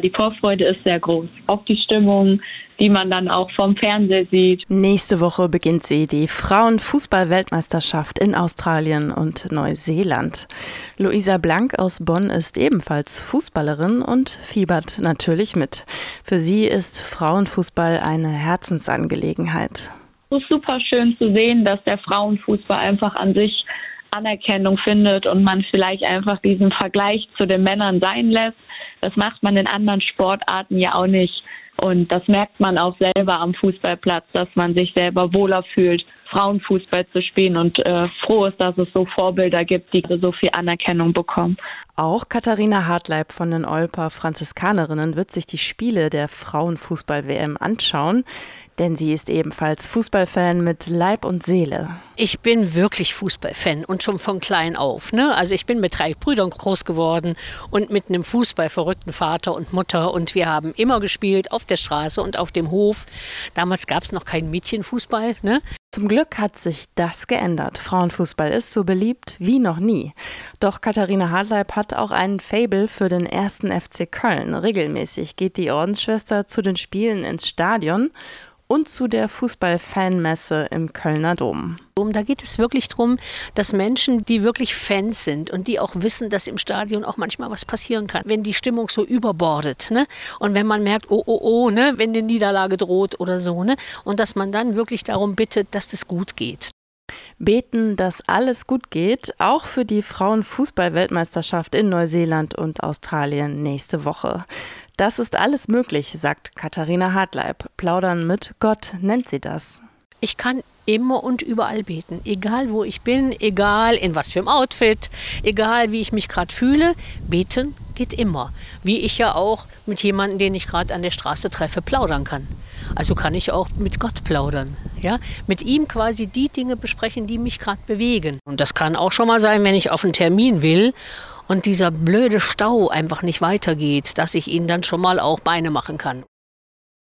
Die Vorfreude ist sehr groß. Auch die Stimmung, die man dann auch vom Fernseher sieht. Nächste Woche beginnt sie, die Frauenfußball-Weltmeisterschaft in Australien und Neuseeland. Luisa Blank aus Bonn ist ebenfalls Fußballerin und fiebert natürlich mit. Für sie ist Frauenfußball eine Herzensangelegenheit. Es ist super schön zu sehen, dass der Frauenfußball einfach an sich Anerkennung findet und man vielleicht einfach diesen Vergleich zu den Männern sein lässt. Das macht man in anderen Sportarten ja auch nicht. Und das merkt man auch selber am Fußballplatz, dass man sich selber wohler fühlt, Frauenfußball zu spielen und äh, froh ist, dass es so Vorbilder gibt, die so viel Anerkennung bekommen. Auch Katharina Hartleib von den Olper Franziskanerinnen wird sich die Spiele der Frauenfußball-WM anschauen denn sie ist ebenfalls Fußballfan mit Leib und Seele. Ich bin wirklich Fußballfan und schon von klein auf. Ne? Also ich bin mit drei Brüdern groß geworden und mit einem fußballverrückten Vater und Mutter und wir haben immer gespielt auf der Straße und auf dem Hof. Damals gab es noch keinen Mädchenfußball. Ne? Zum Glück hat sich das geändert. Frauenfußball ist so beliebt wie noch nie. Doch Katharina Hartleib hat auch einen Fable für den ersten FC Köln. Regelmäßig geht die Ordensschwester zu den Spielen ins Stadion und zu der Fußball-Fanmesse im Kölner Dom. Da geht es wirklich darum, dass Menschen, die wirklich Fans sind und die auch wissen, dass im Stadion auch manchmal was passieren kann, wenn die Stimmung so überbordet. Ne? Und wenn man merkt, oh, oh, oh, ne? wenn die Niederlage droht oder so. Ne? Und dass man dann wirklich darum bittet, dass das gut geht. Beten, dass alles gut geht, auch für die Frauenfußball-Weltmeisterschaft in Neuseeland und Australien nächste Woche. Das ist alles möglich, sagt Katharina Hartleib. Plaudern mit Gott nennt sie das. Ich kann immer und überall beten, egal wo ich bin, egal in was für einem Outfit, egal wie ich mich gerade fühle. Beten geht immer. Wie ich ja auch mit jemandem, den ich gerade an der Straße treffe, plaudern kann. Also kann ich auch mit Gott plaudern. Ja? Mit ihm quasi die Dinge besprechen, die mich gerade bewegen. Und das kann auch schon mal sein, wenn ich auf einen Termin will und dieser blöde Stau einfach nicht weitergeht, dass ich ihnen dann schon mal auch Beine machen kann.